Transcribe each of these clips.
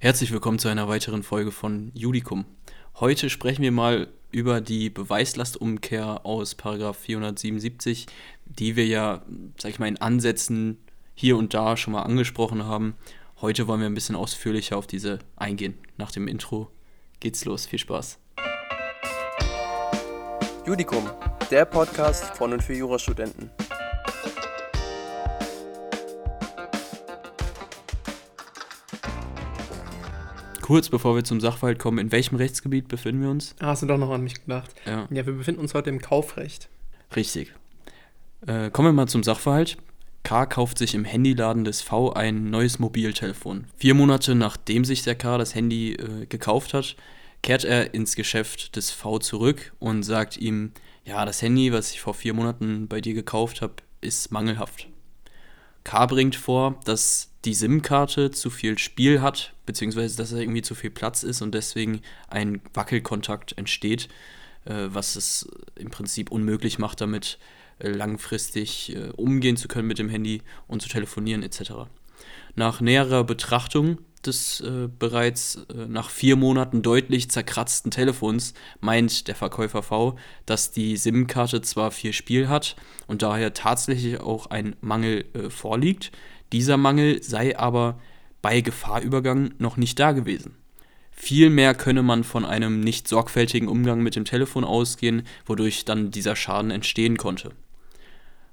Herzlich willkommen zu einer weiteren Folge von Judicum. Heute sprechen wir mal über die Beweislastumkehr aus 477, die wir ja, sag ich mal, in Ansätzen hier und da schon mal angesprochen haben. Heute wollen wir ein bisschen ausführlicher auf diese eingehen. Nach dem Intro geht's los. Viel Spaß. Judicum, der Podcast von und für Jurastudenten. Kurz bevor wir zum Sachverhalt kommen, in welchem Rechtsgebiet befinden wir uns? Ah, hast du doch noch an mich gedacht. Ja. Ja, wir befinden uns heute im Kaufrecht. Richtig. Äh, kommen wir mal zum Sachverhalt. K kauft sich im Handyladen des V ein neues Mobiltelefon. Vier Monate nachdem sich der K das Handy äh, gekauft hat, kehrt er ins Geschäft des V zurück und sagt ihm, ja, das Handy, was ich vor vier Monaten bei dir gekauft habe, ist mangelhaft. K bringt vor, dass die SIM-Karte zu viel Spiel hat, beziehungsweise dass da irgendwie zu viel Platz ist und deswegen ein Wackelkontakt entsteht, äh, was es im Prinzip unmöglich macht, damit äh, langfristig äh, umgehen zu können mit dem Handy und zu telefonieren etc. Nach näherer Betrachtung des äh, bereits äh, nach vier Monaten deutlich zerkratzten Telefons meint der Verkäufer V, dass die SIM-Karte zwar viel Spiel hat und daher tatsächlich auch ein Mangel äh, vorliegt, dieser Mangel sei aber bei Gefahrübergang noch nicht da gewesen. Vielmehr könne man von einem nicht sorgfältigen Umgang mit dem Telefon ausgehen, wodurch dann dieser Schaden entstehen konnte.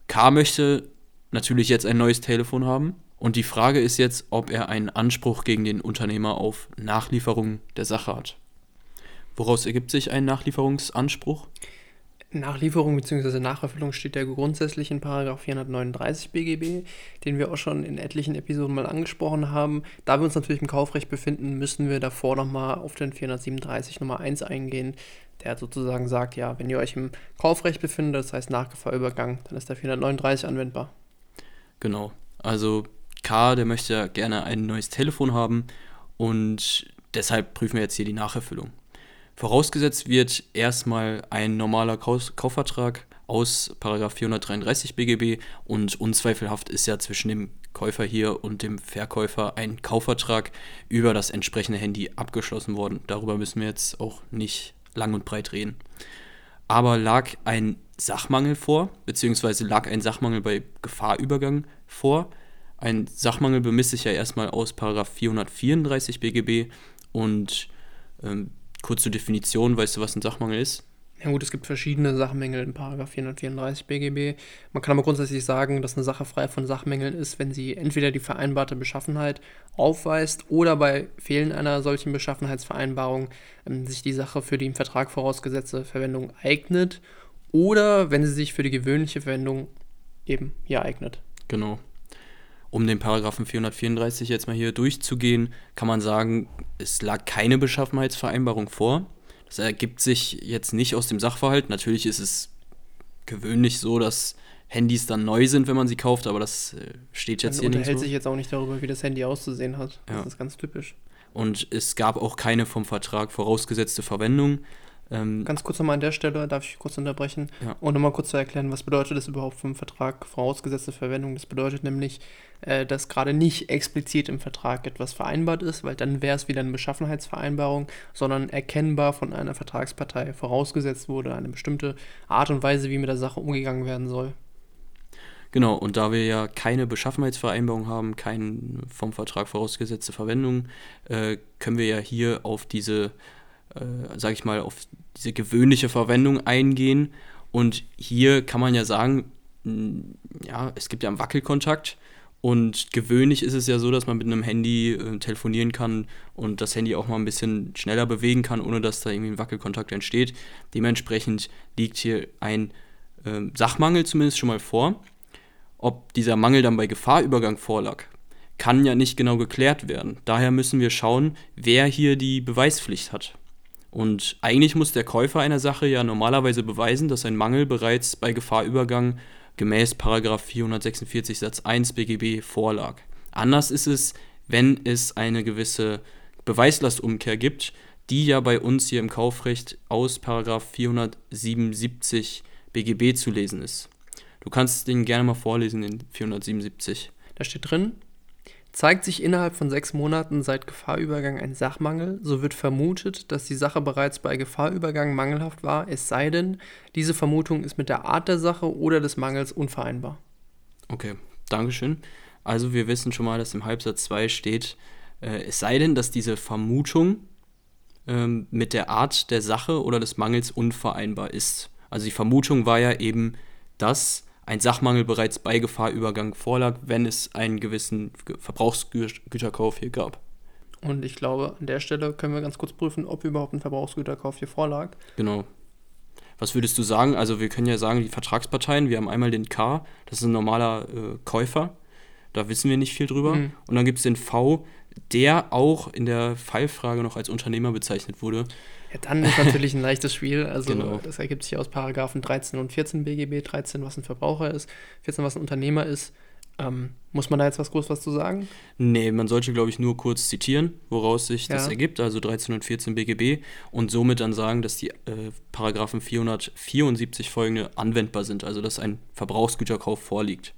K möchte natürlich jetzt ein neues Telefon haben und die Frage ist jetzt, ob er einen Anspruch gegen den Unternehmer auf Nachlieferung der Sache hat. Woraus ergibt sich ein Nachlieferungsanspruch? Nachlieferung bzw. Nacherfüllung steht ja grundsätzlich in 439 BGB, den wir auch schon in etlichen Episoden mal angesprochen haben. Da wir uns natürlich im Kaufrecht befinden, müssen wir davor nochmal auf den 437 Nummer 1 eingehen, der sozusagen sagt, ja, wenn ihr euch im Kaufrecht befindet, das heißt nach Gefahrübergang, dann ist der 439 anwendbar. Genau. Also K, der möchte ja gerne ein neues Telefon haben und deshalb prüfen wir jetzt hier die Nacherfüllung. Vorausgesetzt wird erstmal ein normaler Kaufvertrag aus 433 BGB und unzweifelhaft ist ja zwischen dem Käufer hier und dem Verkäufer ein Kaufvertrag über das entsprechende Handy abgeschlossen worden. Darüber müssen wir jetzt auch nicht lang und breit reden. Aber lag ein Sachmangel vor, beziehungsweise lag ein Sachmangel bei Gefahrübergang vor. Ein Sachmangel bemisst sich ja erstmal aus 434 BGB und ähm, Kurz zur Definition, weißt du, was ein Sachmangel ist? Ja gut, es gibt verschiedene Sachmängel in 434 BGB. Man kann aber grundsätzlich sagen, dass eine Sache frei von Sachmängeln ist, wenn sie entweder die vereinbarte Beschaffenheit aufweist oder bei Fehlen einer solchen Beschaffenheitsvereinbarung ähm, sich die Sache für die im Vertrag vorausgesetzte Verwendung eignet oder wenn sie sich für die gewöhnliche Verwendung eben hier eignet. Genau um den Paragraphen 434 jetzt mal hier durchzugehen, kann man sagen, es lag keine Beschaffenheitsvereinbarung vor. Das ergibt sich jetzt nicht aus dem Sachverhalt. Natürlich ist es gewöhnlich so, dass Handys dann neu sind, wenn man sie kauft, aber das äh, steht jetzt man hier nicht. Man unterhält sich jetzt auch nicht darüber, wie das Handy auszusehen hat. Das ja. ist ganz typisch. Und es gab auch keine vom Vertrag vorausgesetzte Verwendung. Ähm, Ganz kurz nochmal an der Stelle, darf ich kurz unterbrechen ja. und nochmal kurz zu erklären, was bedeutet das überhaupt vom Vertrag vorausgesetzte Verwendung? Das bedeutet nämlich, äh, dass gerade nicht explizit im Vertrag etwas vereinbart ist, weil dann wäre es wieder eine Beschaffenheitsvereinbarung, sondern erkennbar von einer Vertragspartei vorausgesetzt wurde, eine bestimmte Art und Weise, wie mit der Sache umgegangen werden soll. Genau, und da wir ja keine Beschaffenheitsvereinbarung haben, keine vom Vertrag vorausgesetzte Verwendung, äh, können wir ja hier auf diese äh, sage ich mal, auf diese gewöhnliche Verwendung eingehen. Und hier kann man ja sagen, ja, es gibt ja einen Wackelkontakt. Und gewöhnlich ist es ja so, dass man mit einem Handy äh, telefonieren kann und das Handy auch mal ein bisschen schneller bewegen kann, ohne dass da irgendwie ein Wackelkontakt entsteht. Dementsprechend liegt hier ein äh, Sachmangel zumindest schon mal vor. Ob dieser Mangel dann bei Gefahrübergang vorlag, kann ja nicht genau geklärt werden. Daher müssen wir schauen, wer hier die Beweispflicht hat. Und eigentlich muss der Käufer einer Sache ja normalerweise beweisen, dass ein Mangel bereits bei Gefahrübergang gemäß 446 Satz 1 BGB vorlag. Anders ist es, wenn es eine gewisse Beweislastumkehr gibt, die ja bei uns hier im Kaufrecht aus 477 BGB zu lesen ist. Du kannst den gerne mal vorlesen, den 477. Da steht drin, Zeigt sich innerhalb von sechs Monaten seit Gefahrübergang ein Sachmangel, so wird vermutet, dass die Sache bereits bei Gefahrübergang mangelhaft war, es sei denn, diese Vermutung ist mit der Art der Sache oder des Mangels unvereinbar. Okay, Dankeschön. Also wir wissen schon mal, dass im Halbsatz 2 steht, äh, es sei denn, dass diese Vermutung ähm, mit der Art der Sache oder des Mangels unvereinbar ist. Also die Vermutung war ja eben, dass ein Sachmangel bereits bei Gefahrübergang vorlag, wenn es einen gewissen Verbrauchsgüterkauf hier gab. Und ich glaube, an der Stelle können wir ganz kurz prüfen, ob überhaupt ein Verbrauchsgüterkauf hier vorlag. Genau. Was würdest du sagen? Also wir können ja sagen, die Vertragsparteien, wir haben einmal den K, das ist ein normaler äh, Käufer, da wissen wir nicht viel drüber. Mhm. Und dann gibt es den V, der auch in der Fallfrage noch als Unternehmer bezeichnet wurde. Ja, dann ist natürlich ein leichtes Spiel. Also genau. das ergibt sich aus Paragraphen 13 und 14 BGB. 13, was ein Verbraucher ist, 14, was ein Unternehmer ist. Ähm, muss man da jetzt was groß was zu sagen? Nee, man sollte, glaube ich, nur kurz zitieren, woraus sich ja. das ergibt, also 13 und 14 BGB, und somit dann sagen, dass die äh, Paragraphen 474 folgende anwendbar sind, also dass ein Verbrauchsgüterkauf vorliegt.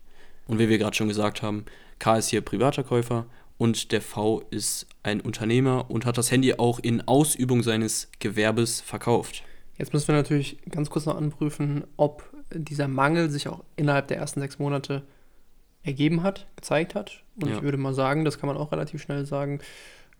Und wie wir gerade schon gesagt haben, K ist hier privater Käufer und der V ist ein Unternehmer und hat das Handy auch in Ausübung seines Gewerbes verkauft. Jetzt müssen wir natürlich ganz kurz noch anprüfen, ob dieser Mangel sich auch innerhalb der ersten sechs Monate ergeben hat, gezeigt hat. Und ja. ich würde mal sagen, das kann man auch relativ schnell sagen,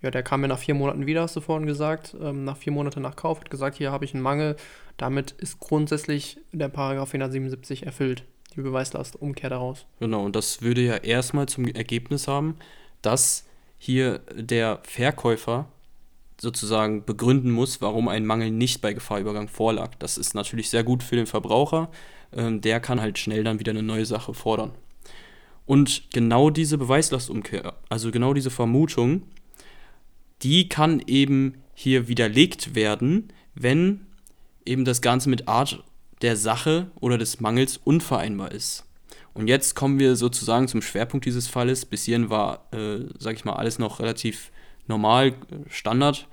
ja, der kam mir nach vier Monaten wieder, hast du vorhin gesagt, ähm, nach vier Monaten nach Kauf, hat gesagt, hier habe ich einen Mangel. Damit ist grundsätzlich der Paragraph 477 erfüllt, die Beweislastumkehr daraus. Genau, und das würde ja erstmal zum Ergebnis haben, dass hier der Verkäufer sozusagen begründen muss, warum ein Mangel nicht bei Gefahrübergang vorlag. Das ist natürlich sehr gut für den Verbraucher. Ähm, der kann halt schnell dann wieder eine neue Sache fordern. Und genau diese Beweislastumkehr, also genau diese Vermutung, die kann eben hier widerlegt werden, wenn eben das Ganze mit Art der Sache oder des Mangels unvereinbar ist. Und jetzt kommen wir sozusagen zum Schwerpunkt dieses Falles. Bis hierhin war, äh, sag ich mal, alles noch relativ normal, Standard.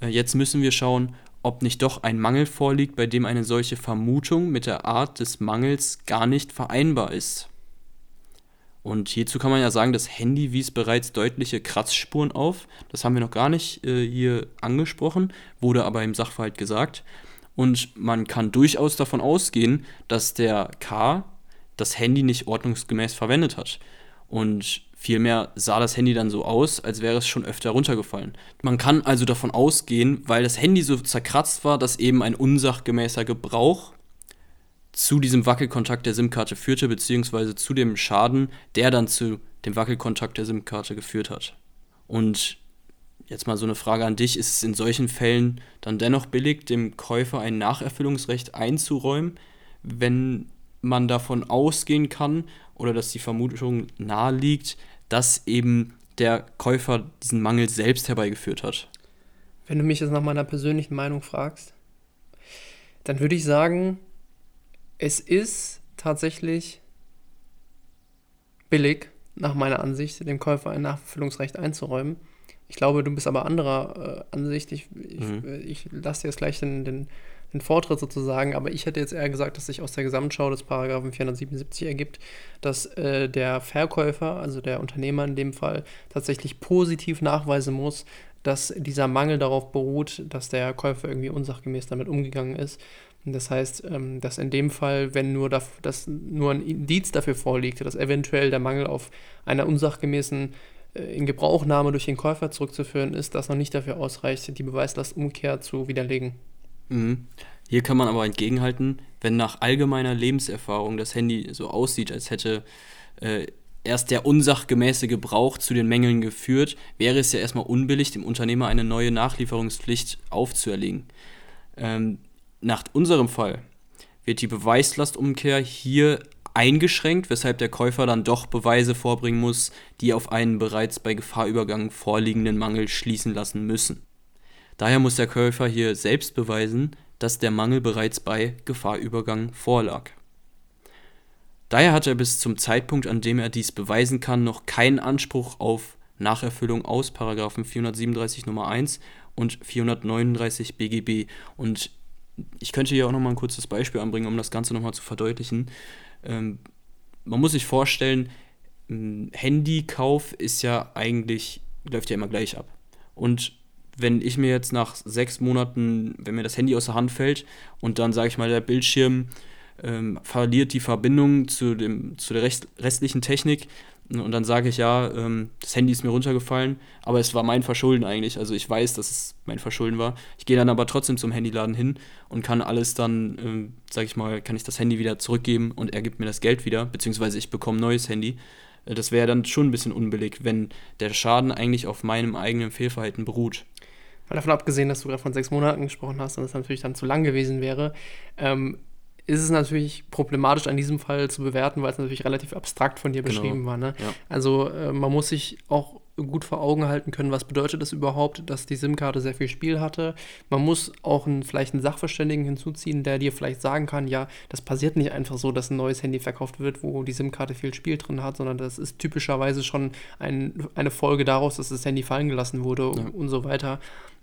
Äh, jetzt müssen wir schauen, ob nicht doch ein Mangel vorliegt, bei dem eine solche Vermutung mit der Art des Mangels gar nicht vereinbar ist. Und hierzu kann man ja sagen, das Handy wies bereits deutliche Kratzspuren auf. Das haben wir noch gar nicht äh, hier angesprochen, wurde aber im Sachverhalt gesagt. Und man kann durchaus davon ausgehen, dass der K das Handy nicht ordnungsgemäß verwendet hat. Und vielmehr sah das Handy dann so aus, als wäre es schon öfter runtergefallen. Man kann also davon ausgehen, weil das Handy so zerkratzt war, dass eben ein unsachgemäßer Gebrauch zu diesem Wackelkontakt der SIM-Karte führte, beziehungsweise zu dem Schaden, der dann zu dem Wackelkontakt der SIM-Karte geführt hat. Und jetzt mal so eine Frage an dich, ist es in solchen Fällen dann dennoch billig, dem Käufer ein Nacherfüllungsrecht einzuräumen, wenn man davon ausgehen kann oder dass die Vermutung nahe liegt, dass eben der Käufer diesen Mangel selbst herbeigeführt hat. Wenn du mich jetzt nach meiner persönlichen Meinung fragst, dann würde ich sagen, es ist tatsächlich billig, nach meiner Ansicht, dem Käufer ein Nachfüllungsrecht einzuräumen. Ich glaube, du bist aber anderer äh, Ansicht. Ich, ich, mhm. ich lasse dir jetzt gleich den, den den Vortritt sozusagen, aber ich hätte jetzt eher gesagt, dass sich aus der Gesamtschau des Paragraphen 477 ergibt, dass äh, der Verkäufer, also der Unternehmer in dem Fall, tatsächlich positiv nachweisen muss, dass dieser Mangel darauf beruht, dass der Käufer irgendwie unsachgemäß damit umgegangen ist. Das heißt, ähm, dass in dem Fall, wenn nur, das, dass nur ein Indiz dafür vorliegt, dass eventuell der Mangel auf einer unsachgemäßen äh, in Gebrauchnahme durch den Käufer zurückzuführen ist, das noch nicht dafür ausreicht, die Beweislastumkehr zu widerlegen. Mhm. Hier kann man aber entgegenhalten, wenn nach allgemeiner Lebenserfahrung das Handy so aussieht, als hätte äh, erst der unsachgemäße Gebrauch zu den Mängeln geführt, wäre es ja erstmal unbillig, dem Unternehmer eine neue Nachlieferungspflicht aufzuerlegen. Ähm, nach unserem Fall wird die Beweislastumkehr hier eingeschränkt, weshalb der Käufer dann doch Beweise vorbringen muss, die auf einen bereits bei Gefahrübergang vorliegenden Mangel schließen lassen müssen. Daher muss der Käufer hier selbst beweisen, dass der Mangel bereits bei Gefahrübergang vorlag. Daher hat er bis zum Zeitpunkt, an dem er dies beweisen kann, noch keinen Anspruch auf Nacherfüllung aus 437 Nummer 1 und 439 BGB. Und ich könnte hier auch nochmal ein kurzes Beispiel anbringen, um das Ganze nochmal zu verdeutlichen. Ähm, man muss sich vorstellen, Handykauf ist ja eigentlich, läuft ja immer gleich ab. Und wenn ich mir jetzt nach sechs Monaten, wenn mir das Handy aus der Hand fällt und dann, sage ich mal, der Bildschirm ähm, verliert die Verbindung zu, dem, zu der rest, restlichen Technik und dann sage ich, ja, ähm, das Handy ist mir runtergefallen, aber es war mein Verschulden eigentlich. Also ich weiß, dass es mein Verschulden war. Ich gehe dann aber trotzdem zum Handyladen hin und kann alles dann, ähm, sage ich mal, kann ich das Handy wieder zurückgeben und er gibt mir das Geld wieder, beziehungsweise ich bekomme ein neues Handy. Äh, das wäre dann schon ein bisschen unbillig, wenn der Schaden eigentlich auf meinem eigenen Fehlverhalten beruht. Weil davon abgesehen, dass du gerade von sechs Monaten gesprochen hast und das natürlich dann zu lang gewesen wäre, ähm, ist es natürlich problematisch an diesem Fall zu bewerten, weil es natürlich relativ abstrakt von dir genau. beschrieben war. Ne? Ja. Also äh, man muss sich auch gut vor Augen halten können, was bedeutet das überhaupt, dass die SIM-Karte sehr viel Spiel hatte. Man muss auch einen, vielleicht einen Sachverständigen hinzuziehen, der dir vielleicht sagen kann, ja, das passiert nicht einfach so, dass ein neues Handy verkauft wird, wo die SIM-Karte viel Spiel drin hat, sondern das ist typischerweise schon ein, eine Folge daraus, dass das Handy fallen gelassen wurde ja. und so weiter.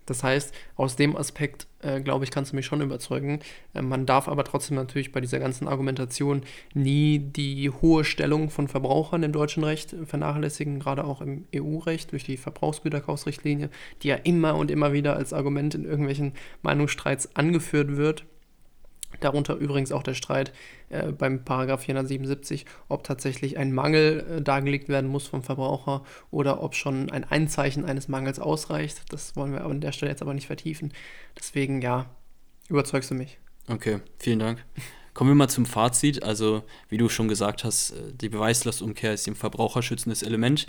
Das heißt, aus dem Aspekt, äh, glaube ich, kannst du mich schon überzeugen. Äh, man darf aber trotzdem natürlich bei dieser ganzen Argumentation nie die hohe Stellung von Verbrauchern im deutschen Recht vernachlässigen, gerade auch im EU-Recht durch die Verbrauchsgüterkaufsrichtlinie, die ja immer und immer wieder als Argument in irgendwelchen Meinungsstreits angeführt wird. Darunter übrigens auch der Streit äh, beim Paragraph 477, ob tatsächlich ein Mangel äh, dargelegt werden muss vom Verbraucher oder ob schon ein Einzeichen eines Mangels ausreicht. Das wollen wir an der Stelle jetzt aber nicht vertiefen. Deswegen, ja, überzeugst du mich. Okay, vielen Dank. Kommen wir mal zum Fazit. Also, wie du schon gesagt hast, äh, die Beweislastumkehr ist ein verbraucherschützendes Element.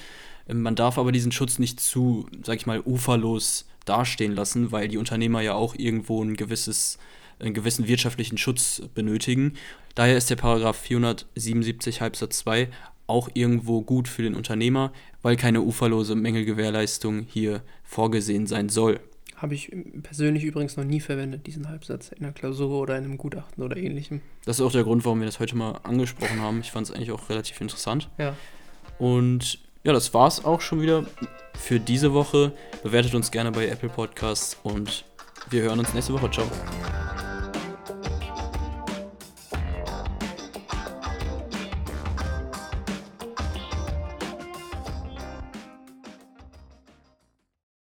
Ähm, man darf aber diesen Schutz nicht zu, sag ich mal, uferlos dastehen lassen, weil die Unternehmer ja auch irgendwo ein gewisses einen gewissen wirtschaftlichen Schutz benötigen. Daher ist der Paragraph 477 Halbsatz 2 auch irgendwo gut für den Unternehmer, weil keine uferlose Mängelgewährleistung hier vorgesehen sein soll. Habe ich persönlich übrigens noch nie verwendet, diesen Halbsatz in einer Klausur oder in einem Gutachten oder ähnlichem. Das ist auch der Grund, warum wir das heute mal angesprochen haben. Ich fand es eigentlich auch relativ interessant. Ja. Und ja, das war es auch schon wieder für diese Woche. Bewertet uns gerne bei Apple Podcasts und wir hören uns nächste Woche. Ciao.